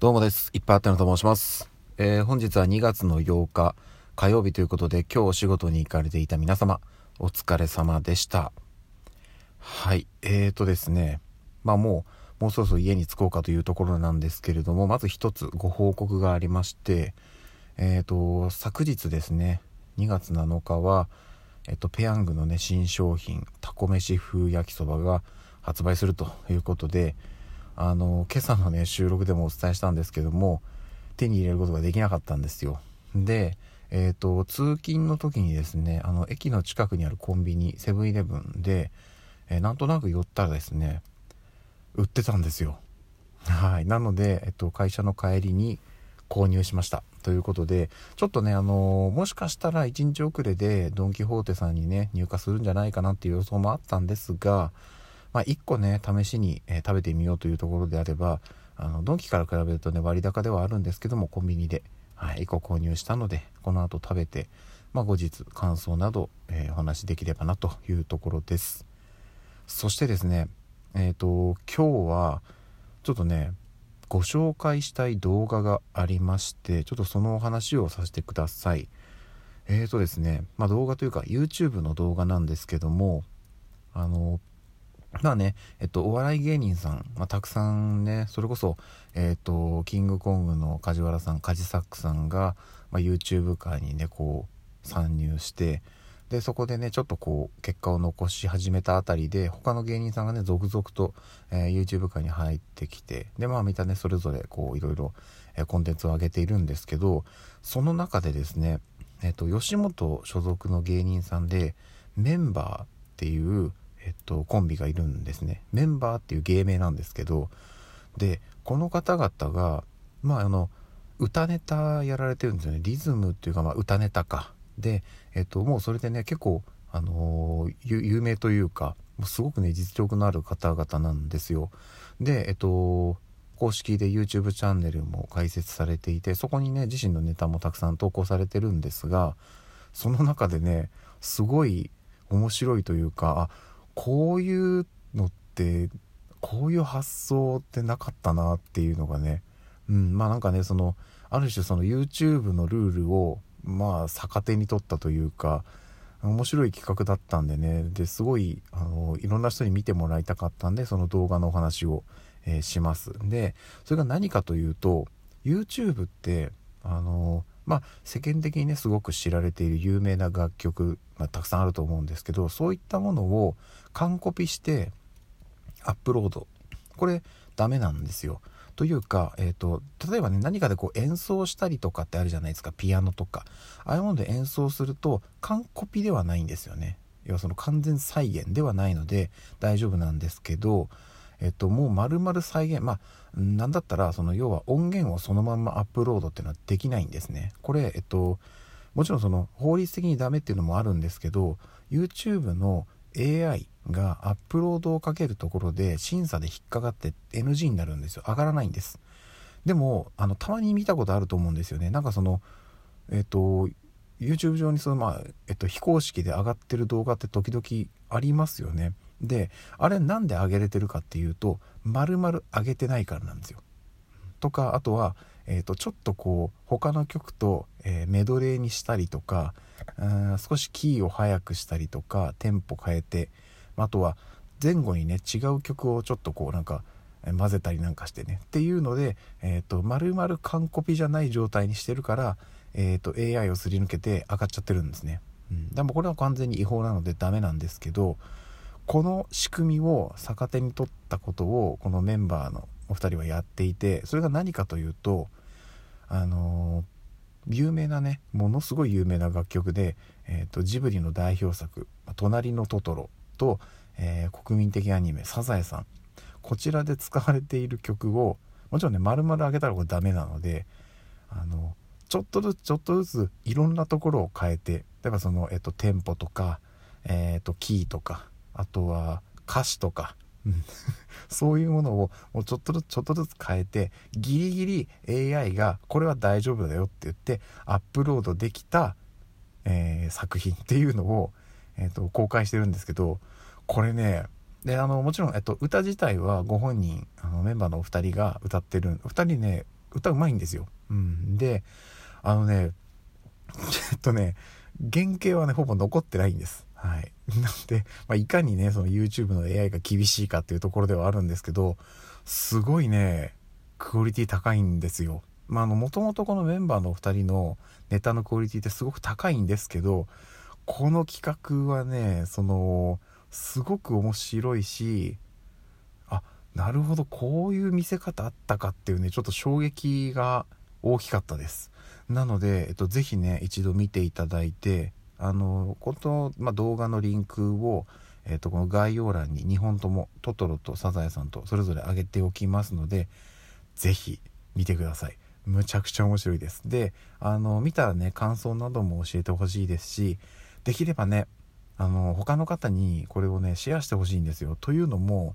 どうもです。いっぱいあってのと申します。えー、本日は2月の8日火曜日ということで今日お仕事に行かれていた皆様お疲れ様でした。はい。えーとですね。まあもう、もうそろそろ家に着こうかというところなんですけれども、まず一つご報告がありまして、えーと、昨日ですね、2月7日は、えっと、ペヤングのね、新商品、タコ飯風焼きそばが発売するということで、あの、今朝のね、収録でもお伝えしたんですけども、手に入れることができなかったんですよ。で、えっ、ー、と、通勤の時にですね、あの、駅の近くにあるコンビニ、セブンイレブンで、えー、なんとなく寄ったらですね、売ってたんですよ。はい。なので、えっと、会社の帰りに購入しました。ということで、ちょっとね、あのー、もしかしたら1日遅れでドン・キホーテさんにね、入荷するんじゃないかなっていう予想もあったんですが、まあ、1個ね、試しに、えー、食べてみようというところであれば、あの、ドンキから比べるとね、割高ではあるんですけども、コンビニで、はい、1個購入したので、この後食べて、まあ、後日感想など、えー、お話しできればなというところです。そしてですね、えっ、ー、と、今日は、ちょっとね、ご紹介したい動画がありまして、ちょっとそのお話をさせてください。えーとですね、まあ動画というか YouTube の動画なんですけども、あの、まあね、えっと、お笑い芸人さん、まあ、たくさんね、それこそ、えっと、キングコングの梶原さん、カジサックさんが、まあ、YouTube 界にね、こう、参入して、で、そこでね、ちょっとこう、結果を残し始めたあたりで、他の芸人さんがね、続々と、えー、YouTube 界に入ってきて、で、まあ、みんなね、それぞれ、こう、いろいろ、えー、コンテンツを上げているんですけど、その中でですね、えっと、吉本所属の芸人さんで、メンバーっていう、えっと、コンビがいるんですね。メンバーっていう芸名なんですけど、で、この方々が、まあ、あの、歌ネタやられてるんですよね。リズムっていうか、まあ、歌ネタか。で、えっと、もうそれでね、結構、あのー、有名というか、もうすごくね、実力のある方々なんですよ。で、えっと、公式で YouTube チャンネルも開設されていて、そこにね、自身のネタもたくさん投稿されてるんですが、その中でね、すごい面白いというか、あ、こういうのってこういう発想ってなかったなっていうのがね。うんまあなんかねそのある種その YouTube のルールをまあ逆手に取ったというか面白い企画だったんでね。ですごいあのいろんな人に見てもらいたかったんでその動画のお話を、えー、します。でそれが何かというと YouTube ってあのまあ世間的にねすごく知られている有名な楽曲まあ、たくさんあると思うんですけどそういったものを完コピしてアップロード。これダメなんですよ。というか、えーと、例えばね何かでこう演奏したりとかってあるじゃないですか。ピアノとか。ああいうもので演奏すると完コピではないんですよね。要はその完全再現ではないので大丈夫なんですけどえっともう丸々再現まあなんだったらその要は音源をそのままアップロードっていうのはできないんですね。これえっともちろんその法律的にダメっていうのもあるんですけど YouTube の AI がアップロードをかけるところで審査で引っかかって NG になるんですよ。上がらないんです。でもあのたまに見たことあると思うんですよね。なんかそのえっ、と YouTube 上にそのまあ、えっと、非公式で上がってる動画って時々ありますよね。であれなんで上げれてるかっていうと丸々上げてないからなんですよ。とかあとはえーと、ちょっとこう他の曲と、えー、メドレーにしたりとかうん少しキーを速くしたりとかテンポ変えてあとは前後にね違う曲をちょっとこうなんか混ぜたりなんかしてねっていうので、えーと、丸々完コピじゃない状態にしてるから、えーと、と AI をすり抜けて上がっちゃってるんですね、うん、でもこれは完全に違法なのでダメなんですけどこの仕組みを逆手に取ったことをこのメンバーのお二人はやっていてそれが何かというとあの有名なねものすごい有名な楽曲で、えーと、ジブリの代表作「隣のトトロと」えー、国民的アニメ「サザエさん」こちらで使われている曲をもちろんね丸々上げたらこれダメなのであのちょっとずつちょっとずついろんなところを変えて例えばその、えっと、テンポとか、えっと、キーとかあとは歌詞とか、そういうものをもうちょっとずつちょっとずつ変えてギリギリ AI がこれは大丈夫だよって言ってアップロードできた、えー、作品っていうのを、えーと、公開してるんですけどこれねであのもちろん、えっと、歌自体はご本人あのメンバーのお二人が歌ってるお二人ね歌うまいんですよ。うん、であのね ちょっとね原型はねほぼ残ってないんです。はい、なので、まあ、いかにねその YouTube の AI が厳しいかっていうところではあるんですけどすごいねクオリティ高いんですよ。まあ、あのもともとこのメンバーのお二人のネタのクオリティってすごく高いんですけどこの企画はねそのすごく面白いしあなるほどこういう見せ方あったかっていうねちょっと衝撃が大きかったですなので、えっと、ぜひね一度見ていただいてあのこの、まあ、動画のリンクを、えっと、この概要欄に2本ともトトロとサザエさんとそれぞれ上げておきますのでぜひ見てください。むちゃくちゃ面白いです。であの見たらね感想なども教えてほしいですしできればねあの他の方にこれをねシェアしてほしいんですよ。というのも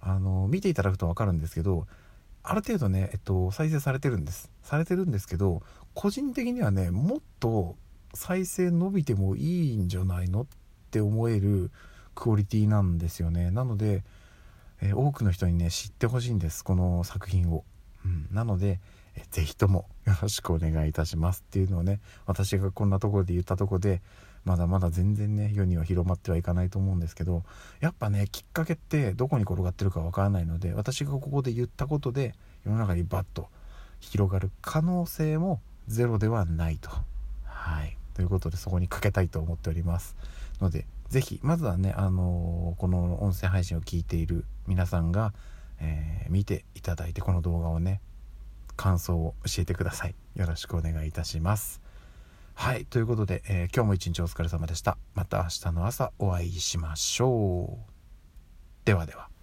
あの見ていただくと分かるんですけどある程度ね、えっと、再生されてるんです。されてるんですけど個人的にはねもっと再生伸びてもいいんじゃないのって思えるクオリティなんですよね。なので、え多くの人にね知ってほしいんですこの作品を、うん、なので是非ともよろしくお願いいたしますっていうのをね私がこんなところで言ったとこでまだまだ全然ね世には広まってはいかないと思うんですけどやっぱねきっかけってどこに転がってるかわからないので私がここで言ったことで世の中にバッと広がる可能性もゼロではないと。はい。ということでそこにかけたいと思っておりますので是非まずはね、あのー、この音声配信を聞いている皆さんが、えー、見ていただいてこの動画をね感想を教えてくださいよろしくお願いいたしますはい。ということで、えー、今日も一日お疲れ様でした。また明日の朝お会いしましょう。ではでは。